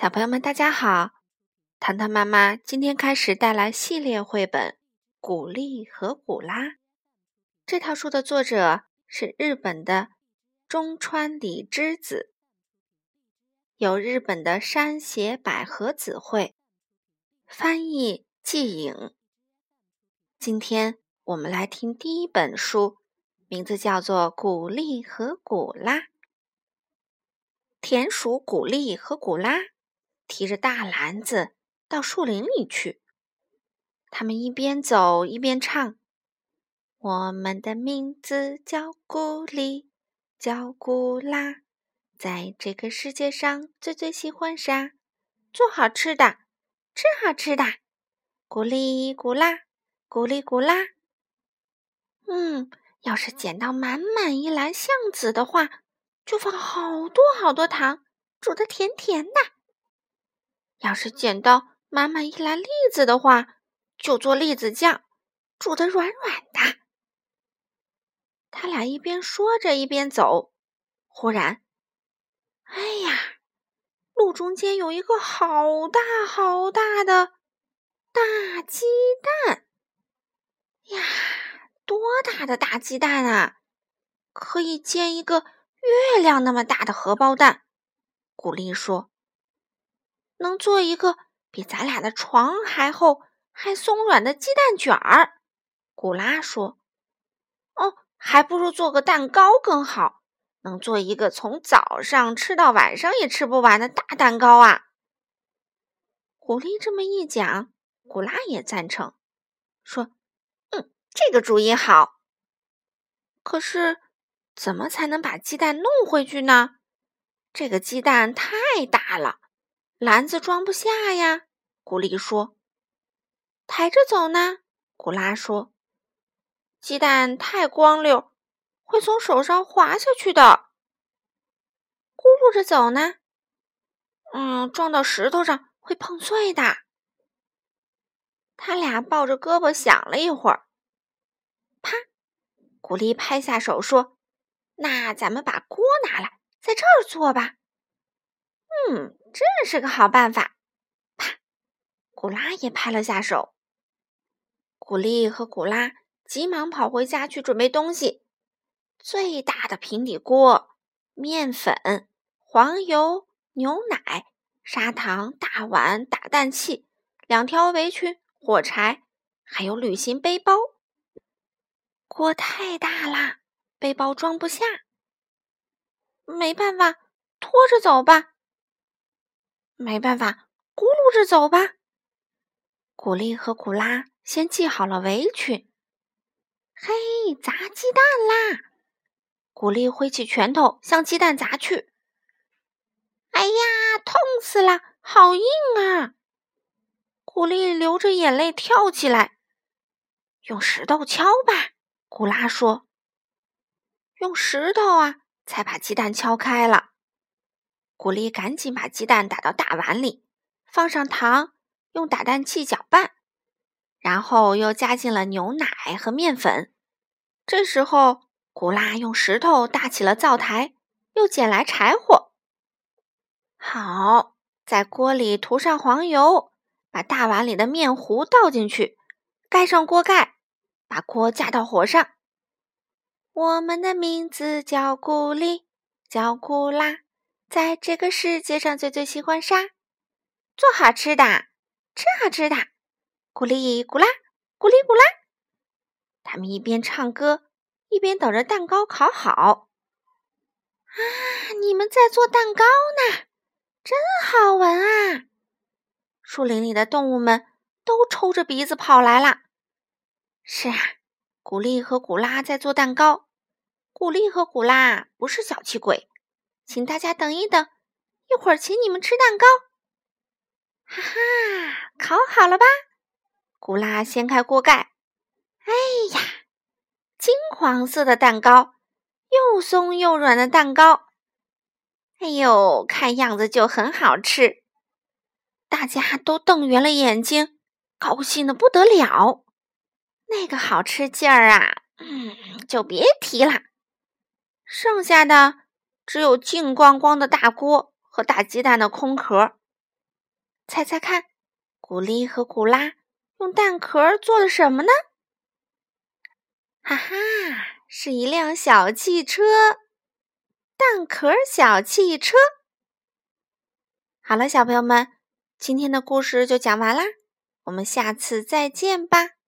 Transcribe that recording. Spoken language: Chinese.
小朋友们，大家好！糖糖妈妈今天开始带来系列绘本《古丽和古拉》。这套书的作者是日本的中川里之子，由日本的山胁百合子绘，翻译季颖。今天我们来听第一本书，名字叫做《古丽和古拉》。田鼠古丽和古拉。提着大篮子到树林里去。他们一边走一边唱：“我们的名字叫古丽，叫古拉，在这个世界上最最喜欢啥？做好吃的，吃好吃的。古丽古拉，古丽古拉。嗯，要是捡到满满一篮橡子的话，就放好多好多糖，煮的甜甜的。”要是捡到满满一篮栗子的话，就做栗子酱，煮的软软的。他俩一边说着一边走，忽然，哎呀，路中间有一个好大好大的大鸡蛋！呀，多大的大鸡蛋啊！可以煎一个月亮那么大的荷包蛋。古丽说。能做一个比咱俩的床还厚、还松软的鸡蛋卷儿，古拉说：“哦，还不如做个蛋糕更好，能做一个从早上吃到晚上也吃不完的大蛋糕啊！”狐狸这么一讲，古拉也赞成，说：“嗯，这个主意好。可是，怎么才能把鸡蛋弄回去呢？这个鸡蛋太大了。”篮子装不下呀，古丽说。抬着走呢，古拉说。鸡蛋太光溜，会从手上滑下去的。咕噜着走呢，嗯，撞到石头上会碰碎的。他俩抱着胳膊想了一会儿，啪，古丽拍下手说：“那咱们把锅拿来，在这儿做吧。”嗯，这是个好办法。啪，古拉也拍了下手。古丽和古拉急忙跑回家去准备东西：最大的平底锅、面粉、黄油、牛奶、砂糖、大碗、打蛋器、两条围裙、火柴，还有旅行背包。锅太大啦，背包装不下。没办法，拖着走吧。没办法，咕噜着走吧。古丽和古拉先系好了围裙。嘿，砸鸡蛋啦！古丽挥起拳头向鸡蛋砸去。哎呀，痛死了，好硬啊！古丽流着眼泪跳起来。用石头敲吧，古拉说。用石头啊，才把鸡蛋敲开了。古丽赶紧把鸡蛋打到大碗里，放上糖，用打蛋器搅拌，然后又加进了牛奶和面粉。这时候，古拉用石头搭起了灶台，又捡来柴火。好，在锅里涂上黄油，把大碗里的面糊倒进去，盖上锅盖，把锅架到火上。我们的名字叫古丽，叫古拉。在这个世界上最最喜欢啥？做好吃的，吃好吃的，咕哩咕啦，咕哩咕啦。他们一边唱歌，一边等着蛋糕烤好。啊，你们在做蛋糕呢，真好闻啊！树林里的动物们都抽着鼻子跑来了。是啊，古丽和古拉在做蛋糕。古丽和古拉不是小气鬼。请大家等一等，一会儿请你们吃蛋糕。哈哈，烤好了吧？古拉掀开锅盖，哎呀，金黄色的蛋糕，又松又软的蛋糕。哎呦，看样子就很好吃。大家都瞪圆了眼睛，高兴的不得了。那个好吃劲儿啊，嗯，就别提了。剩下的。只有净光光的大锅和大鸡蛋的空壳，猜猜看，古丽和古拉用蛋壳做了什么呢？哈哈，是一辆小汽车，蛋壳小汽车。好了，小朋友们，今天的故事就讲完啦，我们下次再见吧。